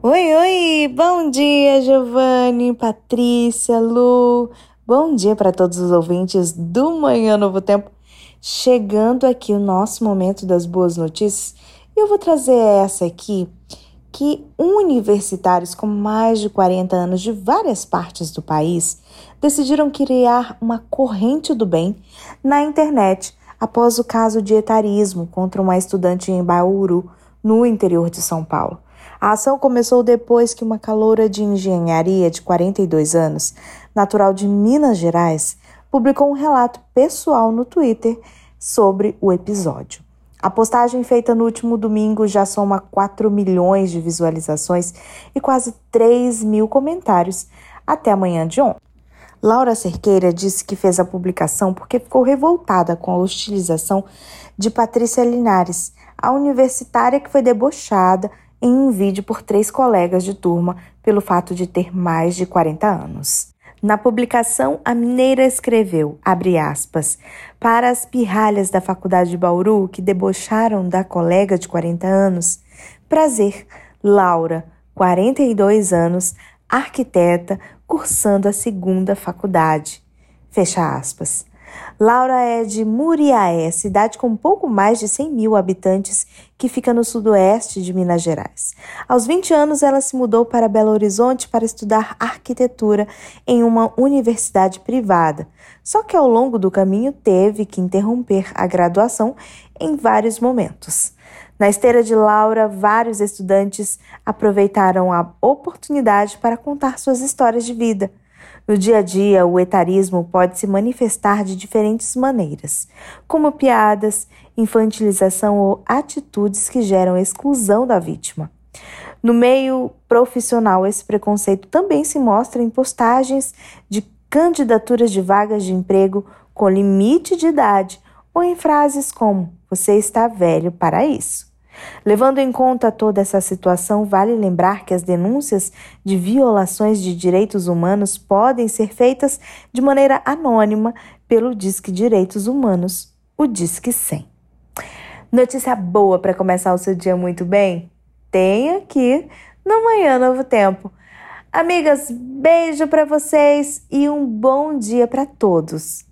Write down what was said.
Oi, oi! Bom dia, Giovanni, Patrícia, Lu. Bom dia para todos os ouvintes do Manhã Novo Tempo. Chegando aqui o nosso momento das boas notícias, eu vou trazer essa aqui que universitários com mais de 40 anos de várias partes do país decidiram criar uma corrente do bem na internet após o caso de etarismo contra uma estudante em Bauru, no interior de São Paulo. A ação começou depois que uma caloura de engenharia de 42 anos, natural de Minas Gerais, publicou um relato pessoal no Twitter sobre o episódio. A postagem feita no último domingo já soma 4 milhões de visualizações e quase 3 mil comentários até amanhã de ontem. Laura Cerqueira disse que fez a publicação porque ficou revoltada com a hostilização de Patrícia Linares, a universitária que foi debochada em um vídeo por três colegas de turma pelo fato de ter mais de 40 anos. Na publicação, a mineira escreveu, abre aspas, para as pirralhas da faculdade de Bauru que debocharam da colega de 40 anos. Prazer, Laura, 42 anos, arquiteta, cursando a segunda faculdade. Fecha aspas. Laura é de Muriaé, cidade com pouco mais de 100 mil habitantes que fica no sudoeste de Minas Gerais. Aos 20 anos, ela se mudou para Belo Horizonte para estudar arquitetura em uma universidade privada. Só que ao longo do caminho teve que interromper a graduação em vários momentos. Na esteira de Laura, vários estudantes aproveitaram a oportunidade para contar suas histórias de vida. No dia a dia, o etarismo pode se manifestar de diferentes maneiras, como piadas, infantilização ou atitudes que geram exclusão da vítima. No meio profissional, esse preconceito também se mostra em postagens de candidaturas de vagas de emprego com limite de idade ou em frases como: Você está velho para isso. Levando em conta toda essa situação, vale lembrar que as denúncias de violações de direitos humanos podem ser feitas de maneira anônima pelo Disque Direitos Humanos, o Disque 100. Notícia boa para começar o seu dia muito bem? Tem aqui no Manhã Novo Tempo. Amigas, beijo para vocês e um bom dia para todos.